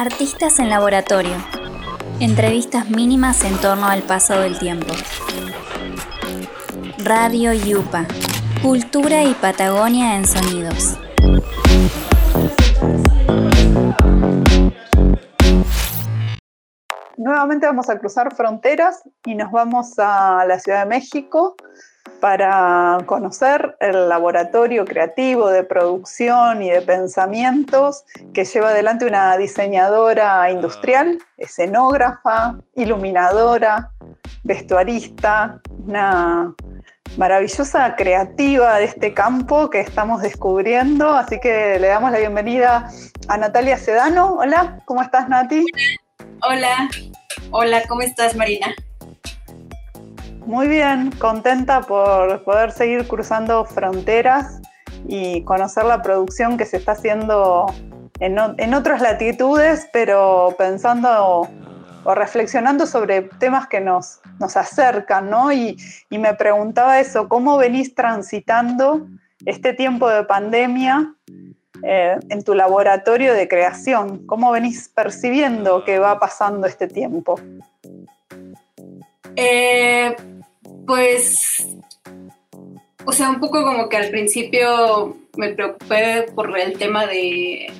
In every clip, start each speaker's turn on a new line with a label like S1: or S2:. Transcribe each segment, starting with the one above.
S1: Artistas en laboratorio. Entrevistas mínimas en torno al paso del tiempo. Radio Yupa. Cultura y Patagonia en sonidos.
S2: Nuevamente vamos a cruzar fronteras y nos vamos a la Ciudad de México para conocer el laboratorio creativo de producción y de pensamientos que lleva adelante una diseñadora industrial, escenógrafa, iluminadora, vestuarista, una maravillosa creativa de este campo que estamos descubriendo. Así que le damos la bienvenida a Natalia Sedano. Hola, ¿cómo estás Nati?
S3: Hola, hola, ¿cómo estás Marina?
S2: Muy bien, contenta por poder seguir cruzando fronteras y conocer la producción que se está haciendo en, otras latitudes, pero pensando o reflexionando sobre temas que nos, nos acercan, ¿no? Y, me preguntaba eso, ¿cómo venís transitando este tiempo de pandemia eh, en tu laboratorio de creación? ¿Cómo venís percibiendo que va pasando este tiempo?
S3: Eh, pues, o sea, un poco como que al principio me preocupé por el tema de,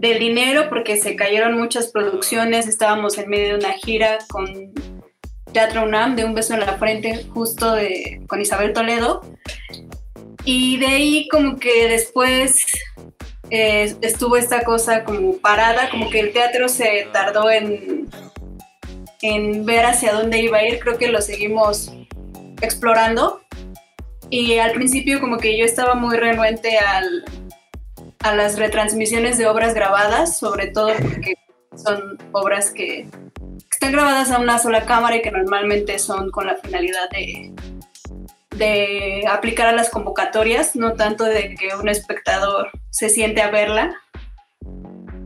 S3: del dinero porque se cayeron muchas producciones, estábamos en medio de una gira con Teatro UNAM de Un beso en la frente justo de, con Isabel Toledo. Y de ahí como que después eh, estuvo esta cosa como parada, como que el teatro se tardó en, en ver hacia dónde iba a ir, creo que lo seguimos explorando. Y al principio como que yo estaba muy renuente al, a las retransmisiones de obras grabadas, sobre todo porque son obras que están grabadas a una sola cámara y que normalmente son con la finalidad de, de aplicar a las convocatorias, no tanto de que un espectador se siente a verla.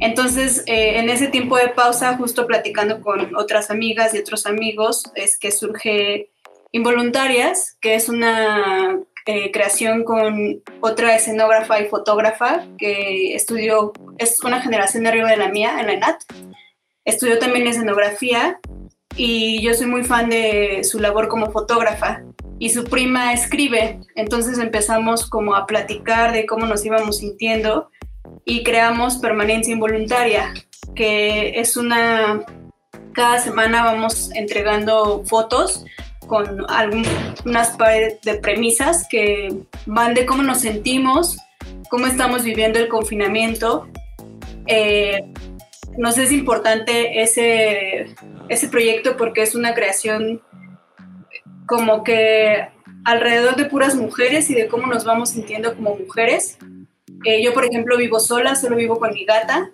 S3: Entonces, eh, en ese tiempo de pausa, justo platicando con otras amigas y otros amigos, es que surge Involuntarias, que es una eh, creación con otra escenógrafa y fotógrafa que estudió, es una generación de arriba de la mía en la ENAT. Estudió también escenografía y yo soy muy fan de su labor como fotógrafa y su prima escribe. Entonces empezamos como a platicar de cómo nos íbamos sintiendo y creamos Permanencia Involuntaria, que es una... Cada semana vamos entregando fotos con algunas de premisas que van de cómo nos sentimos, cómo estamos viviendo el confinamiento. Eh, nos es importante ese, ese proyecto porque es una creación como que alrededor de puras mujeres y de cómo nos vamos sintiendo como mujeres. Eh, yo, por ejemplo, vivo sola, solo vivo con mi gata.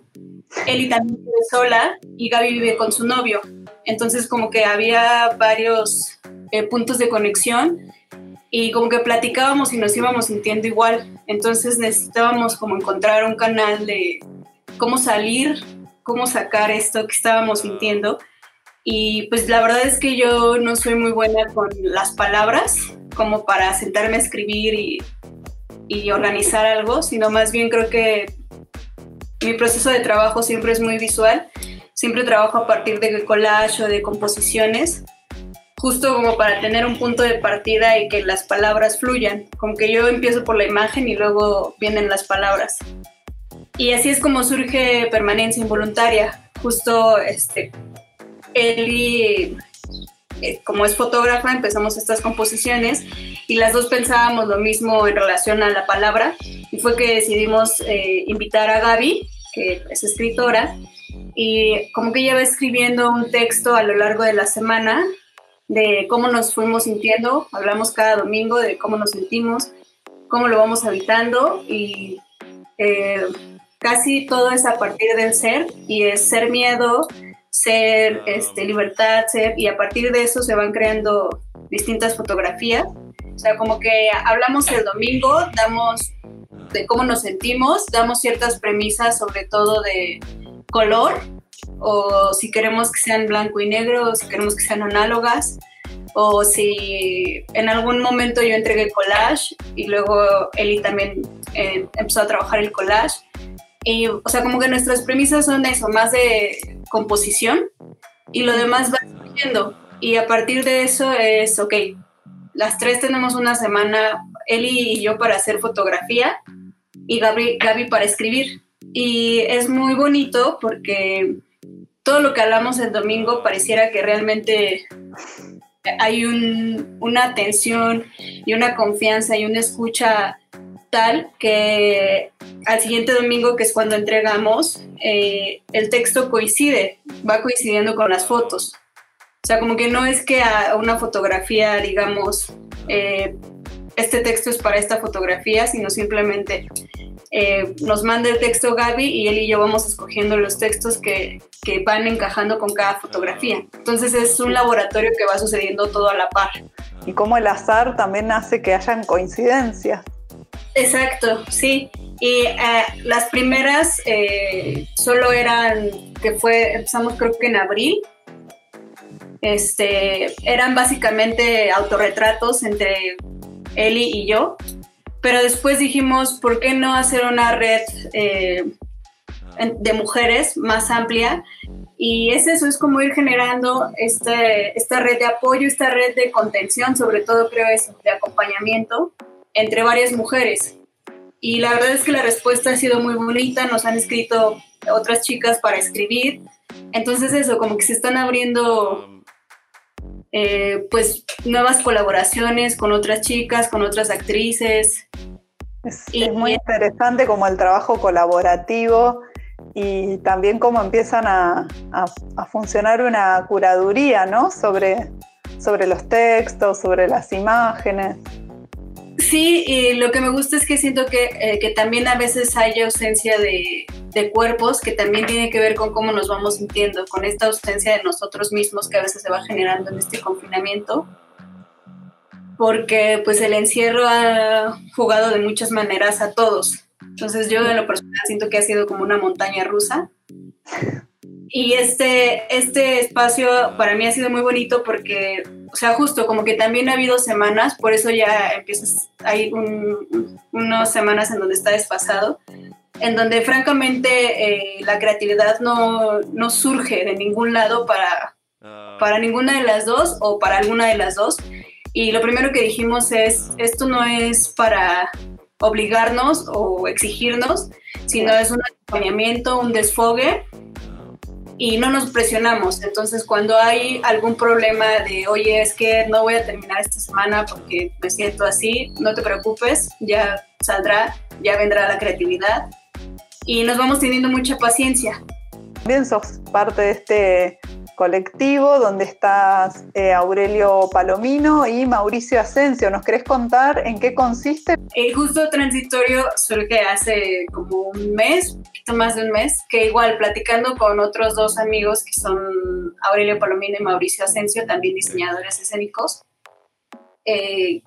S3: Eli también vive sola y Gaby vive con su novio. Entonces, como que había varios eh, puntos de conexión y como que platicábamos y nos íbamos sintiendo igual. Entonces necesitábamos como encontrar un canal de cómo salir, cómo sacar esto que estábamos sintiendo. Y pues la verdad es que yo no soy muy buena con las palabras como para sentarme a escribir y, y organizar algo, sino más bien creo que mi proceso de trabajo siempre es muy visual. Siempre trabajo a partir de collage o de composiciones justo como para tener un punto de partida y que las palabras fluyan, como que yo empiezo por la imagen y luego vienen las palabras. Y así es como surge permanencia involuntaria. Justo este, Eli, eh, como es fotógrafa, empezamos estas composiciones y las dos pensábamos lo mismo en relación a la palabra y fue que decidimos eh, invitar a Gaby, que es escritora, y como que ella va escribiendo un texto a lo largo de la semana de cómo nos fuimos sintiendo, hablamos cada domingo de cómo nos sentimos, cómo lo vamos habitando y eh, casi todo es a partir del ser y es ser miedo, ser este, libertad, ser, y a partir de eso se van creando distintas fotografías. O sea, como que hablamos el domingo, damos de cómo nos sentimos, damos ciertas premisas sobre todo de color o si queremos que sean blanco y negro, o si queremos que sean análogas, o si en algún momento yo entregué collage y luego Eli también eh, empezó a trabajar el collage. Y, o sea, como que nuestras premisas son eso, más de composición y lo demás va surgiendo. Y a partir de eso es, ok, las tres tenemos una semana, Eli y yo para hacer fotografía y Gaby, Gaby para escribir. Y es muy bonito porque todo lo que hablamos el domingo pareciera que realmente hay una atención y una confianza y una escucha tal que al siguiente domingo, que es cuando entregamos, eh, el texto coincide, va coincidiendo con las fotos. O sea, como que no es que a una fotografía, digamos, eh, este texto es para esta fotografía, sino simplemente eh, nos manda el texto Gaby y él y yo vamos escogiendo los textos que, que, van encajando con cada fotografía. Entonces es un laboratorio que va sucediendo todo a la par.
S2: Y como el azar también hace que hayan coincidencias.
S3: Exacto, sí. Y eh, las primeras eh, solo eran, que fue, empezamos creo que en abril, este, eran básicamente autorretratos entre Eli y yo, pero después dijimos, ¿por qué no hacer una red eh, de mujeres más amplia? Y es eso, es como ir generando este, esta red de apoyo, esta red de contención, sobre todo creo eso, de acompañamiento entre varias mujeres. Y la verdad es que la respuesta ha sido muy bonita, nos han escrito otras chicas para escribir. Entonces eso, como que se están abriendo eh, pues nuevas colaboraciones con otras chicas, con otras actrices.
S2: Es, muy interesante como el trabajo colaborativo y también cómo empiezan a, funcionar una curaduría, ¿no? Sobre, sobre los textos, sobre las imágenes.
S3: Sí, y lo que me gusta es que siento que, eh, que también a veces hay ausencia de, de, cuerpos, que también tiene que ver con cómo nos vamos sintiendo, con esta ausencia de nosotros mismos que a veces se va generando en este confinamiento, porque pues el encierro ha jugado de muchas maneras a todos. Entonces yo de lo personal siento que ha sido como una montaña rusa. Y este, este espacio para mí ha sido muy bonito porque o sea, justo como que también ha habido semanas, por eso ya empiezas, hay unas semanas en donde está desfasado, en donde francamente eh, la creatividad no, no, surge de ningún lado para, ah. para ninguna de las dos o para alguna de las dos. Y lo primero que dijimos es, esto no es para obligarnos o exigirnos, sino es un acompañamiento, un desfogue y no nos presionamos. Entonces, cuando hay algún problema de, oye, es que no voy a terminar esta semana porque me siento así, no te preocupes, ya saldrá, ya vendrá la creatividad y nos vamos teniendo mucha paciencia.
S2: También sos parte de este colectivo donde estás eh, Aurelio Palomino y Mauricio Asensio. ¿Nos querés contar en qué consiste?
S3: El justo transitorio surge hace como un mes, un poquito más de un mes, que igual platicando con otros dos amigos que son Aurelio Palomino y Mauricio Asensio, también diseñadores escénicos, eh,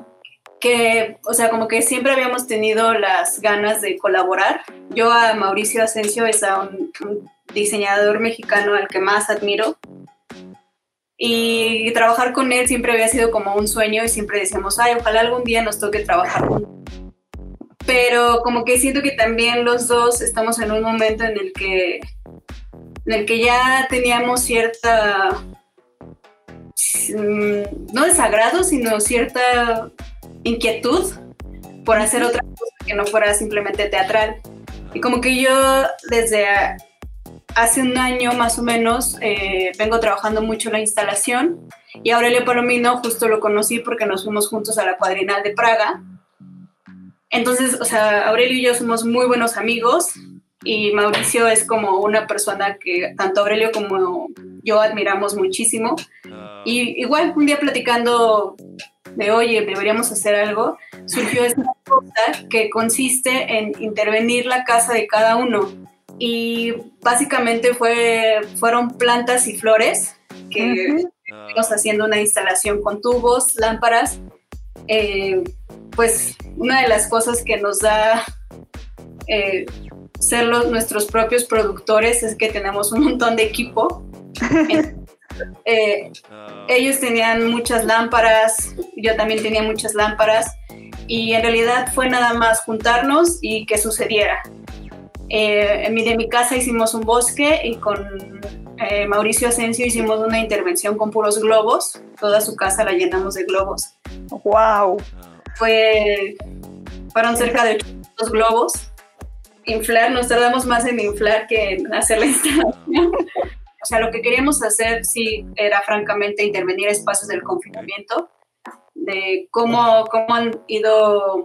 S3: que, o sea, como que siempre habíamos tenido las ganas de colaborar. Yo a Mauricio Asensio es a un diseñador mexicano al que más admiro. Y trabajar con él siempre había sido como un sueño y siempre decíamos, ay, ojalá algún día nos toque trabajar Pero como que siento que también los dos estamos en un momento en el que, en el que ya teníamos cierta, mm, no desagrado, sino cierta inquietud por hacer otra cosa que no fuera simplemente teatral. Y como que yo desde hace un año más o menos eh, vengo trabajando mucho la instalación y Aurelio Palomino justo lo conocí porque nos fuimos juntos a la cuadrinal de Praga. Entonces, o sea, Aurelio y yo somos muy buenos amigos y Mauricio es como una persona que tanto Aurelio como yo admiramos muchísimo. Y igual un día platicando de, oye, deberíamos hacer algo, surgió esta cosa que consiste en intervenir la casa de cada uno y básicamente fue, fueron plantas y flores que estuvimos haciendo una instalación con tubos, lámparas. Eh, pues una de las cosas que nos da eh, ser los, nuestros propios productores es que tenemos un montón de equipo. Eh, ellos tenían muchas lámparas, yo también tenía muchas lámparas y en realidad fue nada más juntarnos y que sucediera. Eh, en mi, de mi casa hicimos un bosque y con eh, Mauricio Asensio hicimos una intervención con puros globos. Toda su casa la llenamos de globos.
S2: ¡Wow!
S3: Fue, fueron cerca de 800 globos. Inflar, nos tardamos más en inflar que en hacer la instalación. O sea, lo que queríamos hacer sí era francamente intervenir espacios del confinamiento, de cómo, cómo han ido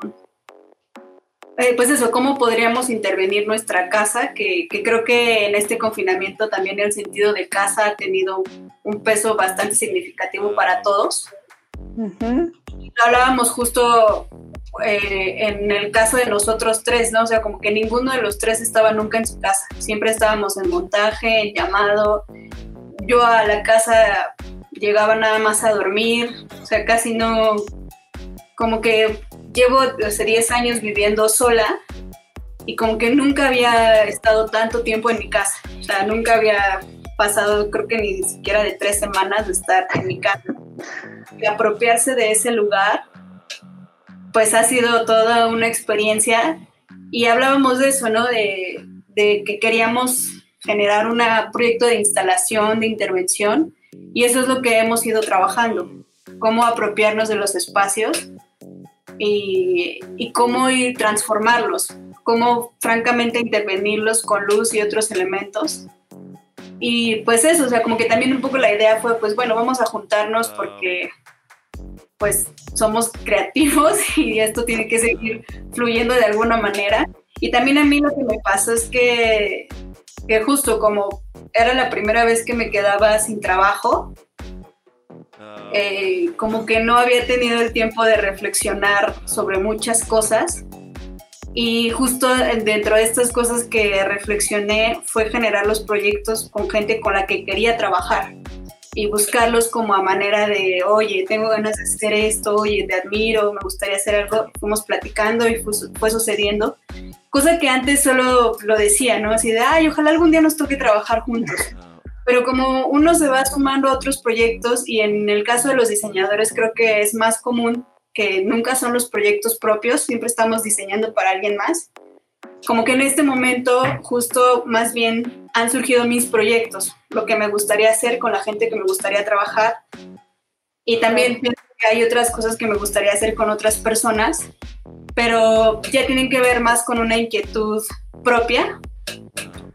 S3: eh, pues eso, cómo podríamos intervenir nuestra casa, que, creo que en este confinamiento también el sentido de casa ha tenido un peso bastante significativo para todos. Hablábamos justo eh, en el caso de nosotros tres, ¿no? O sea, como que ninguno de los tres estaba nunca en su casa, siempre estábamos en montaje, en llamado. Yo a la casa llegaba nada más a dormir, o sea, casi no, como que llevo hace 10 años viviendo sola y como que nunca había estado tanto tiempo en mi casa. O sea, nunca había pasado, creo que ni siquiera de tres semanas de estar en mi casa. Y apropiarse de ese lugar, pues ha sido toda una experiencia. Y hablábamos de eso, ¿no? De, que queríamos generar un proyecto de instalación, de intervención. Y eso es lo que hemos ido trabajando. Cómo apropiarnos de los espacios y, cómo ir transformarlos, cómo francamente intervenirlos con luz y otros elementos. Y pues eso, o sea, como que también un poco la idea fue, pues bueno, vamos a juntarnos porque pues somos creativos y esto tiene que seguir fluyendo de alguna manera. Y también a mí lo que me pasó es que, que justo como era la primera vez que me quedaba sin trabajo, eh, como que no había tenido el tiempo de reflexionar sobre muchas cosas. Y justo dentro de estas cosas que reflexioné fue generar los proyectos con gente con la que quería trabajar y buscarlos como a manera de, oye, tengo ganas de hacer esto, oye, te admiro, me gustaría hacer algo. Fuimos platicando y fue, sucediendo. Cosa que antes solo lo decía, ¿no? Así de, ay, ojalá algún día nos toque trabajar juntos pero como uno se va sumando a otros proyectos y en el caso de los diseñadores creo que es más común que nunca son los proyectos propios, siempre estamos diseñando para alguien más. Como que en este momento justo más bien han surgido mis proyectos, lo que me gustaría hacer con la gente que me gustaría trabajar. Y también pienso que hay otras cosas que me gustaría hacer con otras personas, pero ya tienen que ver más con una inquietud propia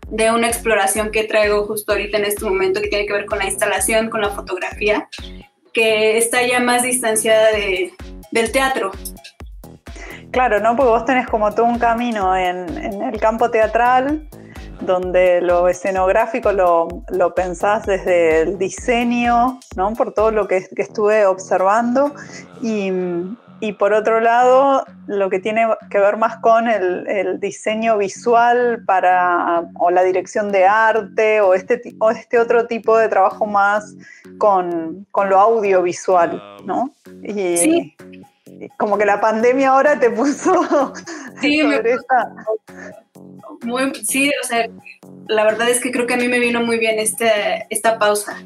S3: de una exploración que traigo justo ahorita en este momento que tiene que ver con la instalación, con la fotografía, que está ya más distanciada de, del teatro.
S2: Claro, ¿no? Porque vos tenés como todo un camino en, en el campo teatral, donde lo escenográfico lo, lo, pensás desde el diseño, ¿no? Por todo lo que, estuve observando. Y, y por otro lado, lo que tiene que ver más con el, diseño visual para, o la dirección de arte, o este, o este otro tipo de trabajo más con, lo audiovisual, ¿no? Sí. Como que la pandemia ahora te puso
S3: sí, Muy, sí, o sea, la verdad es que creo que a mí me vino muy bien este, esta pausa.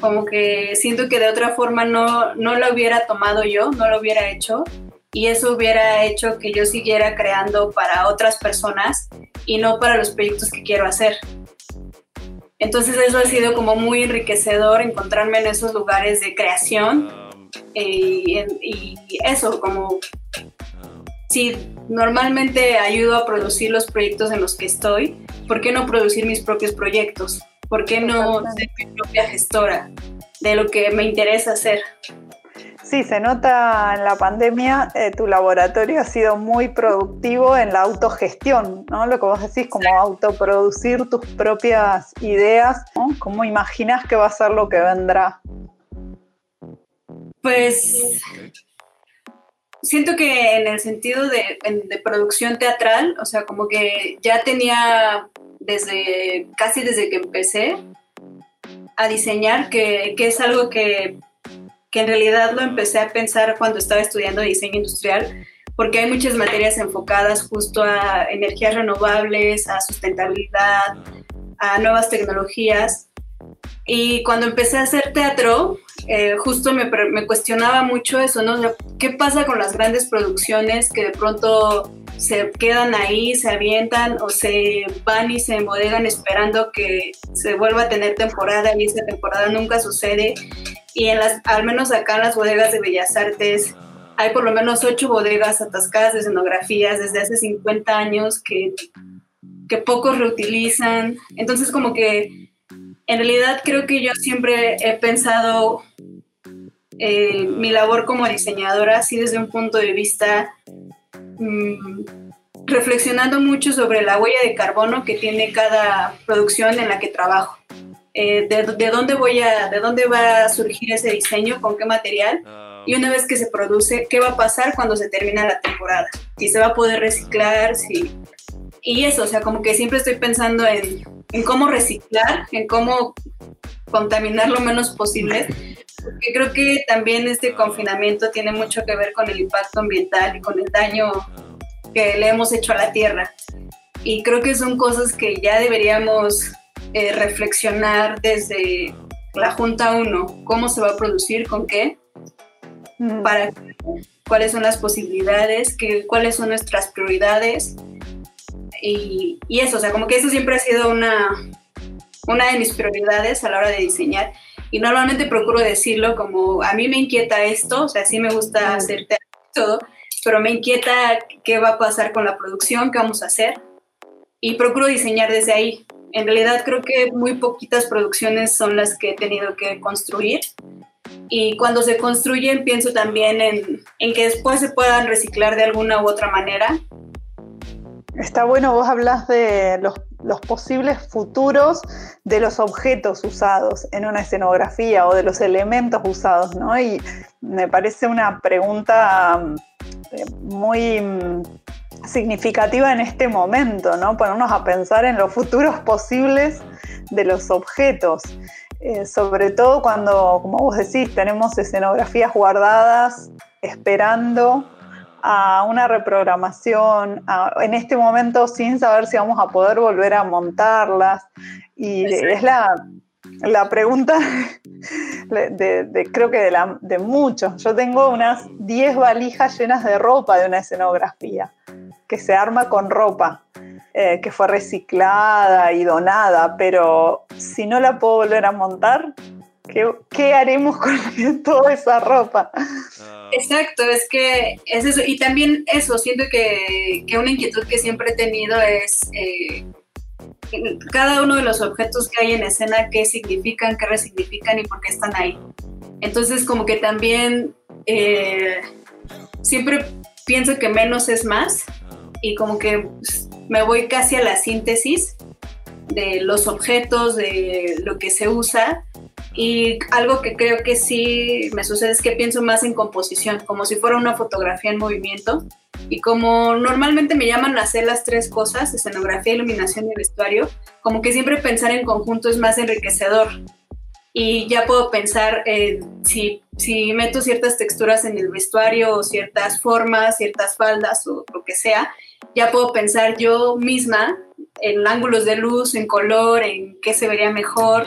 S3: Como que siento que de otra forma no, no lo hubiera tomado yo, no lo hubiera hecho y eso hubiera hecho que yo siguiera creando para otras personas y no para los proyectos que quiero hacer. Entonces eso ha sido como muy enriquecedor encontrarme en esos lugares de creación y, y eso, como si normalmente ayudo a producir los proyectos en los que estoy, ¿por qué no producir mis propios proyectos? ¿Por qué no ser mi propia gestora de lo que me interesa hacer?
S2: Sí, se nota en la pandemia, eh, tu laboratorio ha sido muy productivo en la autogestión, ¿no? Lo que vos decís, como autoproducir tus propias ideas, ¿no? ¿Cómo imaginas que va a ser lo que vendrá?
S3: Pues siento que en el sentido de, de, producción teatral, o sea, como que ya tenía desde casi desde que empecé a diseñar, que, que es algo que, que, en realidad lo empecé a pensar cuando estaba estudiando diseño industrial, porque hay muchas materias enfocadas justo a energías renovables, a sustentabilidad, a nuevas tecnologías. Y cuando empecé a hacer teatro, eh, justo me, me, cuestionaba mucho eso, ¿no? ¿Qué pasa con las grandes producciones que de pronto se quedan ahí, se avientan o se van y se embodegan esperando que se vuelva a tener temporada y esa temporada nunca sucede? Y en las, al menos acá en las bodegas de Bellas Artes hay por lo menos ocho bodegas atascadas de escenografías desde hace 50 años que, que pocos reutilizan. Entonces como que en realidad creo que yo siempre he pensado eh, mi labor como diseñadora así desde un punto de vista mm, reflexionando mucho sobre la huella de carbono que tiene cada producción en la que trabajo. Eh, de, dónde voy a, de dónde va a surgir ese diseño, con qué material, ah. y una vez que se produce, qué va a pasar cuando se termina la temporada, si se va a poder reciclar, si... Y eso, o sea, como que siempre estoy pensando en, en cómo reciclar, en cómo contaminar lo menos posible, porque creo que también este confinamiento tiene mucho que ver con el impacto ambiental y con el daño que le hemos hecho a la Tierra. Y creo que son cosas que ya deberíamos eh, reflexionar desde la Junta 1, cómo se va a producir, con qué, mm. para cuáles son las posibilidades, qué, cuáles son nuestras prioridades y, eso, o sea, como que eso siempre ha sido una, una de mis prioridades a la hora de diseñar. Y normalmente procuro decirlo como, a mí me inquieta esto, o sea, sí me gusta hacer todo, pero me inquieta qué va a pasar con la producción, qué vamos a hacer. Y procuro diseñar desde ahí. En realidad creo que muy poquitas producciones son las que he tenido que construir. Y cuando se construyen pienso también en, en que después se puedan reciclar de alguna u otra manera
S2: Está bueno, vos hablas de los, posibles futuros de los objetos usados en una escenografía o de los elementos usados, ¿no? Y me parece una pregunta eh, muy mm, significativa en este momento, ¿no? Ponernos a pensar en los futuros posibles de los objetos. Eh, sobre todo cuando, como vos decís, tenemos escenografías guardadas esperando a una reprogramación en este momento sin saber si vamos a poder volver a montarlas. Y es la, la pregunta de, creo que de, la, de muchos. Yo tengo unas 10 valijas llenas de ropa de una escenografía que se arma con ropa. Eh, que fue reciclada y donada, pero si no la puedo volver a montar, ¿Qué, haremos con toda esa ropa?
S3: Ah. Exacto, es que es eso. Y también eso, siento que, una inquietud que siempre he tenido es eh, cada uno de los objetos que hay en escena, qué significan, qué resignifican y por qué están ahí. Entonces, como que también eh, siempre pienso que menos es más y como que pues, me voy casi a la síntesis de los objetos, de lo que se usa y algo que creo que sí me sucede es que pienso más en composición, como si fuera una fotografía en movimiento. Y como normalmente me llaman a hacer las tres cosas, escenografía, iluminación y vestuario, como que siempre pensar en conjunto es más enriquecedor. Y ya puedo pensar si, si meto ciertas texturas en el vestuario o ciertas formas, ciertas faldas o lo que sea, ya puedo pensar yo misma en ángulos de luz, en color, en qué se vería mejor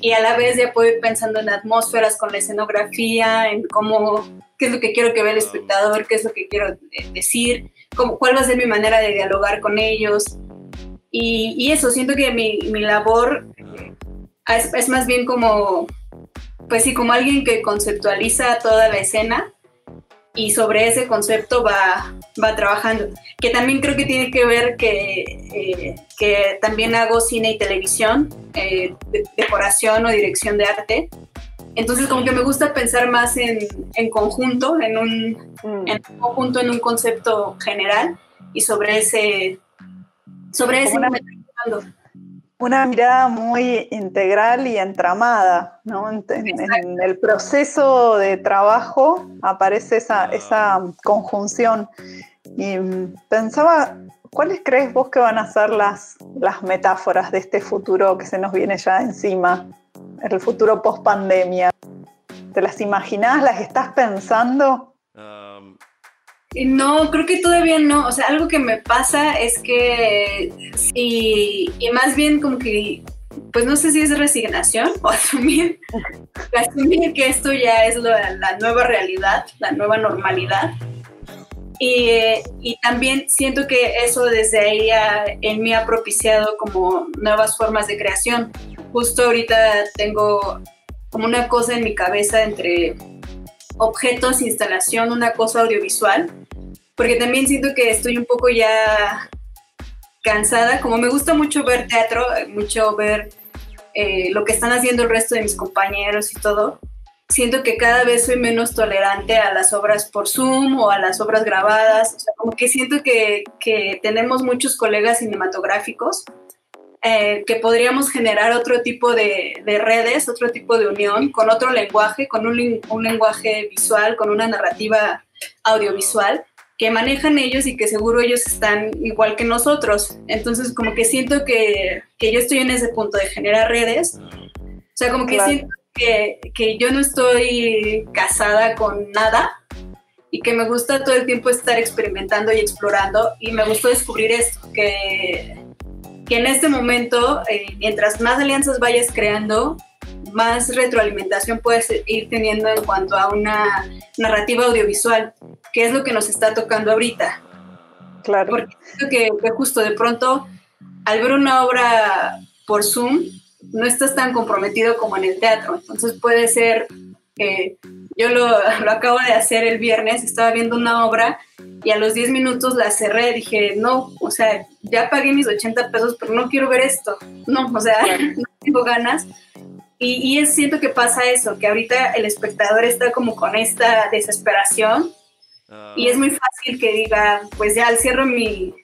S3: y a la vez ya puedo ir pensando en atmósferas con la escenografía, en cómo, qué es lo que quiero que vea el espectador, qué es lo que quiero eh, decir, cómo, cuál va a ser mi manera de dialogar con ellos. Y, y eso, siento que mi, mi labor es, es, más bien como, pues sí, como alguien que conceptualiza toda la escena y sobre ese concepto va, va trabajando. Que también creo que tiene que ver que, eh, que también hago cine y televisión, eh, decoración o dirección de arte. Entonces como que me gusta pensar más en, en conjunto, en un, mm. en un, conjunto, en un concepto general y sobre ese... Sobre ese
S2: una mirada muy integral y entramada, ¿no? En, el proceso de trabajo aparece esa, esa, conjunción. Y pensaba, ¿cuáles crees vos que van a ser las, las metáforas de este futuro que se nos viene ya encima, el futuro post pandemia? ¿Te las imaginás? ¿Las estás pensando?
S3: No, creo que todavía no. O sea, algo que me pasa es que, y, más bien como que pues no sé si es resignación o asumir, asumir que esto ya es la nueva realidad, la nueva normalidad. Y, y, también siento que eso desde ahí en mí ha propiciado como nuevas formas de creación. Justo ahorita tengo como una cosa en mi cabeza entre objetos, instalación, una cosa audiovisual, porque también siento que estoy un poco ya cansada, como me gusta mucho ver teatro, mucho ver eh, lo que están haciendo el resto de mis compañeros y todo, siento que cada vez soy menos tolerante a las obras por Zoom o a las obras grabadas, o sea, como que siento que, que tenemos muchos colegas cinematográficos eh, que podríamos generar otro tipo de, de, redes, otro tipo de unión, con otro lenguaje, con un, un lenguaje visual, con una narrativa audiovisual que manejan ellos y que seguro ellos están igual que nosotros. Entonces, como que siento que, que yo estoy en ese punto de generar redes. O sea, como que siento que, que, yo no estoy casada con nada y que me gusta todo el tiempo estar experimentando y explorando. Y me gustó descubrir esto, que, que en este momento, eh, mientras más alianzas vayas creando, más retroalimentación puedes ir teniendo en cuanto a una narrativa audiovisual, que es lo que nos está tocando ahorita.
S2: Claro.
S3: Porque que, que justo de pronto, al ver una obra por Zoom, no estás tan comprometido como en el teatro. Entonces puede ser, que yo lo, lo, acabo de hacer el viernes, estaba viendo una obra y a los 10 minutos la cerré, dije, no, o sea, ya pagué mis 80 pesos, pero no quiero ver esto. No, o sea, no tengo ganas. Y, y siento que pasa eso, que ahorita el espectador está como con esta desesperación y es muy fácil que diga, pues ya cierro mi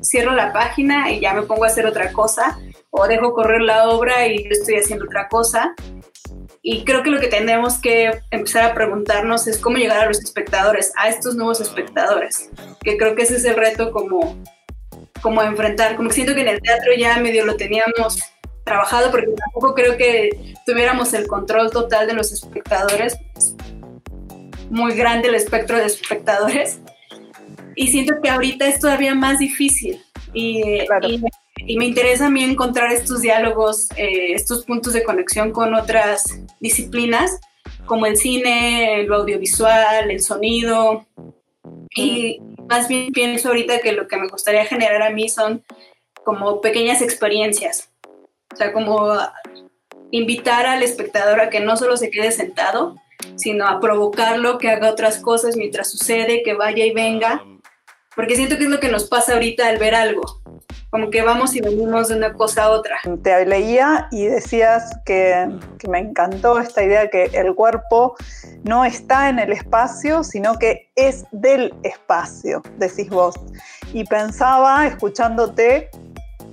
S3: cierro la página y ya me pongo a hacer otra cosa o dejo correr la obra y yo estoy haciendo otra cosa. Y creo que lo que tenemos que empezar a preguntarnos es cómo llegar a los espectadores, a estos nuevos espectadores, que creo que ese es el reto como, como enfrentar, como siento que en el teatro ya medio lo teníamos trabajado, porque tampoco creo que tuviéramos el control total de los espectadores. muy grande el espectro de espectadores. Y siento que ahorita es todavía más difícil. Y, y, me interesa a mí encontrar estos diálogos, eh, estos puntos de conexión con otras disciplinas, como el cine, lo audiovisual, el sonido. Y más bien pienso ahorita que lo que me gustaría generar a mí son como pequeñas experiencias o sea, como invitar al espectador a que no solo se quede sentado, sino a provocarlo, que haga otras cosas mientras sucede, que vaya y venga, porque siento que es lo que nos pasa ahorita al ver algo, como que vamos y venimos de una cosa a otra.
S2: Te leía y decías que, que me encantó esta idea que el cuerpo no está en el espacio, sino que es del espacio, decís vos. Y pensaba, escuchándote,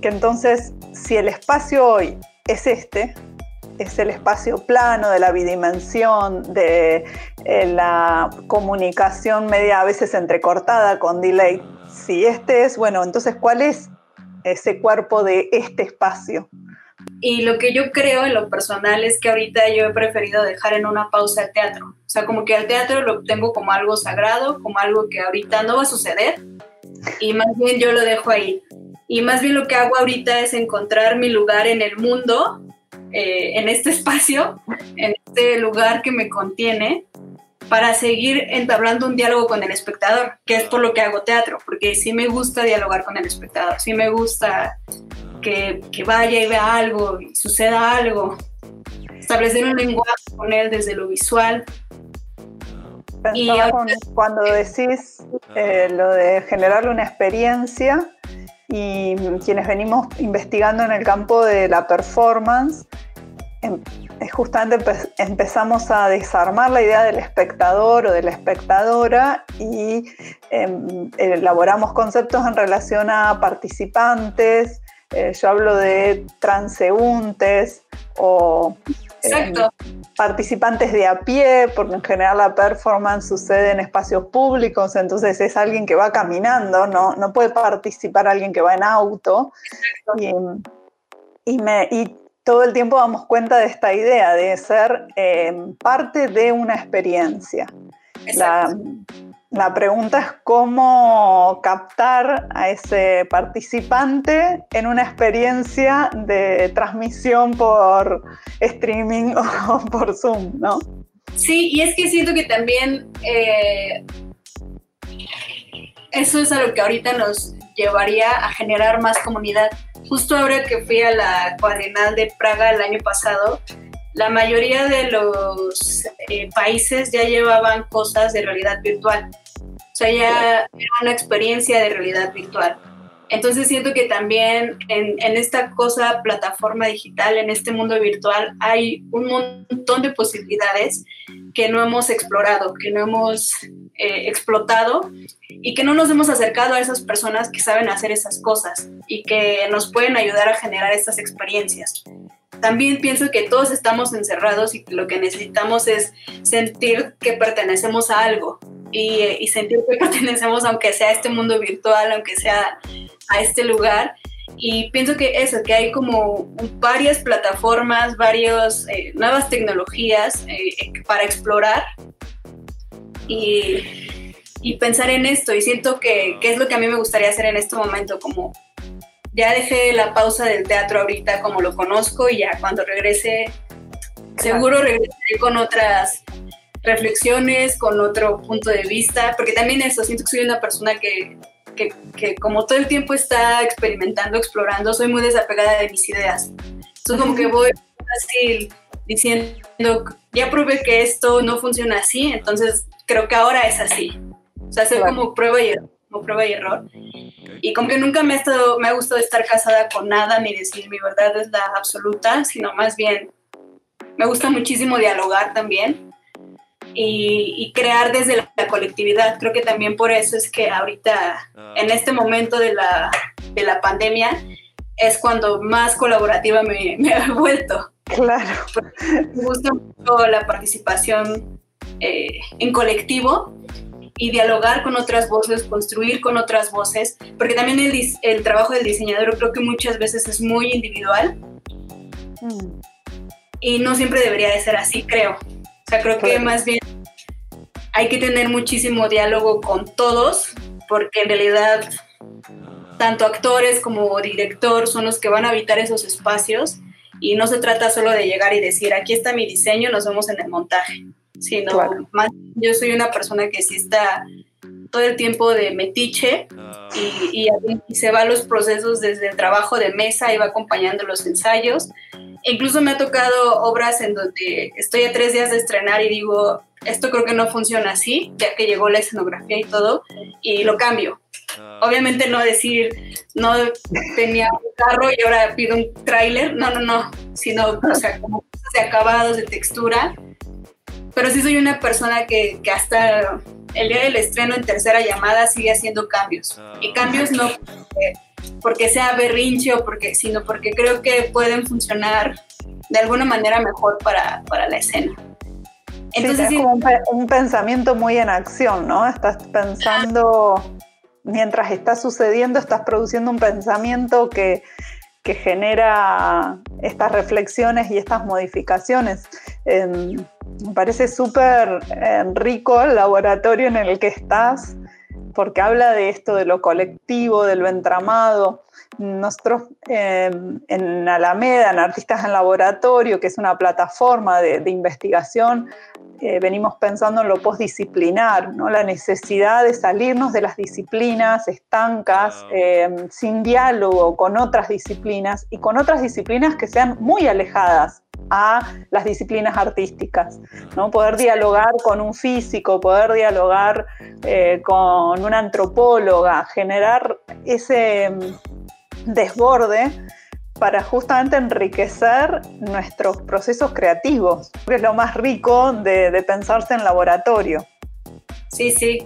S2: que entonces si el espacio hoy es este, es el espacio plano de la bidimensión, de eh, la comunicación media a veces entrecortada con delay. Si este es, bueno, entonces ¿cuál es ese cuerpo de este espacio?
S3: Y lo que yo creo en lo personal es que ahorita yo he preferido dejar en una pausa el teatro. O sea, como que al teatro lo tengo como algo sagrado, como algo que ahorita no va a suceder. Y más bien yo lo dejo ahí. Y más bien lo que hago ahorita es encontrar mi lugar en el mundo, eh, en este espacio, en este lugar que me contiene, para seguir entablando un diálogo con el espectador, que es por lo que hago teatro, porque sí me gusta dialogar con el espectador, sí me gusta que, que vaya y vea algo, y suceda algo, establecer un lenguaje con él desde lo visual,
S2: y cuando decís eh, lo de generar una experiencia, y quienes venimos investigando en el campo de la performance, em, justamente empezamos a desarmar la idea del espectador o de la espectadora y em, elaboramos conceptos en relación a participantes, eh, yo hablo de transeúntes o
S3: em,
S2: participantes de a pie, porque en general la performance sucede en espacios públicos, entonces es alguien que va caminando, no, no puede participar alguien que va en auto. Y, me, y, todo el tiempo damos cuenta de esta idea de ser em, parte de una experiencia. la pregunta es cómo captar a ese participante en una experiencia de transmisión por streaming o por Zoom, ¿no?
S3: Sí, y es que siento que también eh, eso es a lo que ahorita nos llevaría a generar más comunidad. Justo ahora que fui a la cuadrenal de Praga el año pasado, la mayoría de los eh, países ya llevaban cosas de realidad virtual. O sea, ya era una experiencia de realidad virtual. Entonces siento que también en, esta cosa, plataforma digital, en este mundo virtual, hay un montón de posibilidades que no hemos explorado, que no hemos eh, explotado y que no nos hemos acercado a esas personas que saben hacer esas cosas y que nos pueden ayudar a generar estas experiencias. También pienso que todos estamos encerrados y lo que necesitamos es sentir que pertenecemos a algo y, sentir que pertenecemos aunque sea a este mundo virtual, aunque sea a este lugar y pienso que eso, que hay como varias plataformas, varias eh, nuevas tecnologías eh, para explorar y, y, pensar en esto. Y siento que, que, es lo que a mí me gustaría hacer en este momento, como ya dejé la pausa del teatro ahorita como lo conozco y ya cuando regrese, seguro regresaré con otras reflexiones, con otro punto de vista, porque también eso, siento que soy una persona que que, como todo el tiempo está experimentando, explorando, soy muy desapegada de mis ideas. Entonces como que voy así diciendo, ya probé que esto no funciona así, entonces creo que ahora es así. O sea, hacer como prueba y error, como prueba y error. Y como que nunca me ha, estado, me ha gustado estar casada con nada ni decir mi verdad es la absoluta, sino más bien me gusta muchísimo dialogar también y, crear desde la, colectividad. Creo que también por eso es que ahorita, en este momento de la, de la pandemia, es cuando más colaborativa me, me he vuelto.
S2: Claro.
S3: Me gusta mucho la participación eh, en colectivo y dialogar con otras voces, construir con otras voces, porque también el, el trabajo del diseñador creo que muchas veces es muy individual mm. y no siempre debería de ser así, creo. O sea, creo que más bien hay que tener muchísimo diálogo con todos, porque en realidad tanto actores como director son los que van a habitar esos espacios y no se trata solo de llegar y decir, aquí está mi diseño, nos vemos en el montaje, sino más yo soy una persona que sí está todo el tiempo de metiche y, y, se va a los procesos desde el trabajo de mesa y va acompañando los ensayos Incluso me ha tocado obras en donde estoy a tres días de estrenar y digo, esto creo que no funciona así, ya que llegó la escenografía y todo, y lo cambio. Obviamente no decir, no tenía un carro y ahora pido un tráiler, no, no, no, sino, o sea, como de acabados, de textura. Pero sí soy una persona que, que hasta el día del estreno en tercera llamada sigue haciendo cambios. Y cambios no porque sea berrinche o porque, sino porque creo que pueden funcionar de alguna manera mejor para, para la escena.
S2: Entonces, es como un, pensamiento muy en acción, ¿no? Estás pensando, mientras está sucediendo, estás produciendo un pensamiento que, que genera estas reflexiones y estas modificaciones. Em, me parece súper eh, rico el laboratorio en el que estás porque habla de esto, de lo colectivo, de lo entramado. Nosotros em, en Alameda, en Artistas en Laboratorio, que es una plataforma de, investigación, eh, venimos pensando en lo postdisciplinar, ¿no? la necesidad de salirnos de las disciplinas estancas, em, sin diálogo con otras disciplinas y con otras disciplinas que sean muy alejadas a las disciplinas artísticas, ¿no? Poder dialogar con un físico, poder dialogar eh, con una antropóloga, generar ese mm, desborde para justamente enriquecer nuestros procesos creativos, que es lo más rico de, pensarse en laboratorio.
S3: Sí, sí,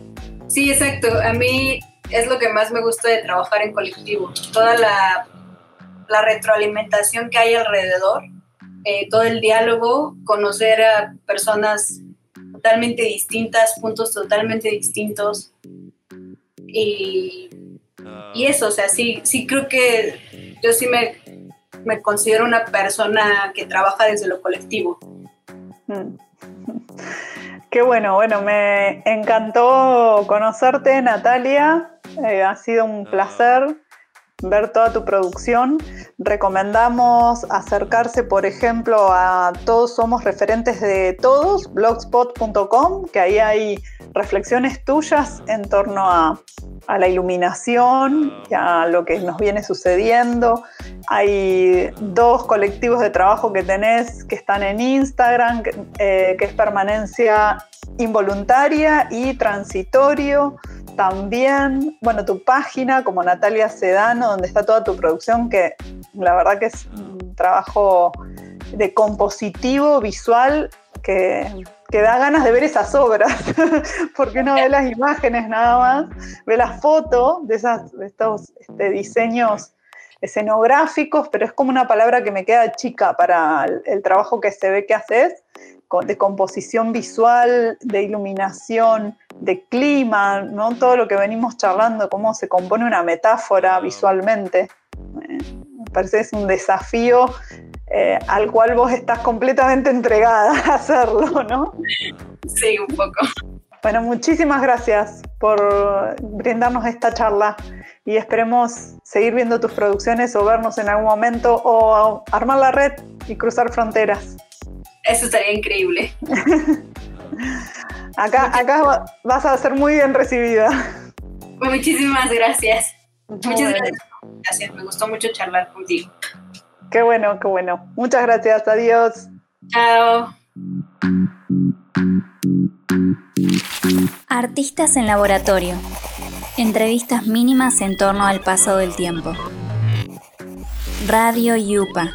S3: sí, exacto. A mí es lo que más me gusta de trabajar en colectivo, toda la retroalimentación que hay alrededor eh, todo el diálogo, conocer a personas totalmente distintas, puntos totalmente distintos. Y, y eso, o sea, sí, sí creo que yo sí me, me considero una persona que trabaja desde lo colectivo.
S2: Mm. Qué bueno, bueno, me encantó conocerte, Natalia. Eh, ha sido un placer ver toda tu producción. Recomendamos acercarse, por ejemplo, a Todos Somos Referentes de Todos, blogspot.com, que ahí hay reflexiones tuyas en torno a, la iluminación y a lo que nos viene sucediendo. Hay dos colectivos de trabajo que tenés que están en Instagram, que eh, es permanencia involuntaria y transitorio también, bueno, tu página como Natalia Sedano, donde está toda tu producción, que la verdad que es un trabajo de compositivo visual que, da ganas de ver esas obras, porque uno ve las imágenes nada más, ve las fotos de, esas, estos este, diseños escenográficos, pero es como una palabra que me queda chica para el trabajo que se ve que haces de composición visual, de iluminación, de clima, ¿no? todo lo que venimos charlando, cómo se compone una metáfora visualmente. Eh, me parece que es un desafío eh, al cual vos estás completamente entregada a hacerlo, ¿no?
S3: Sí, un poco.
S2: Bueno, muchísimas gracias por brindarnos esta charla y esperemos seguir viendo tus producciones o vernos en algún momento o armar la red y cruzar fronteras.
S3: Eso estaría increíble.
S2: acá, acá vas a ser muy bien recibida.
S3: Pues muchísimas gracias. Muchas gracias. Me gustó mucho charlar contigo.
S2: Qué bueno, qué bueno. Muchas gracias. Adiós.
S3: Chao.
S1: Artistas en laboratorio. Entrevistas mínimas en torno al paso del tiempo. Radio Yupa.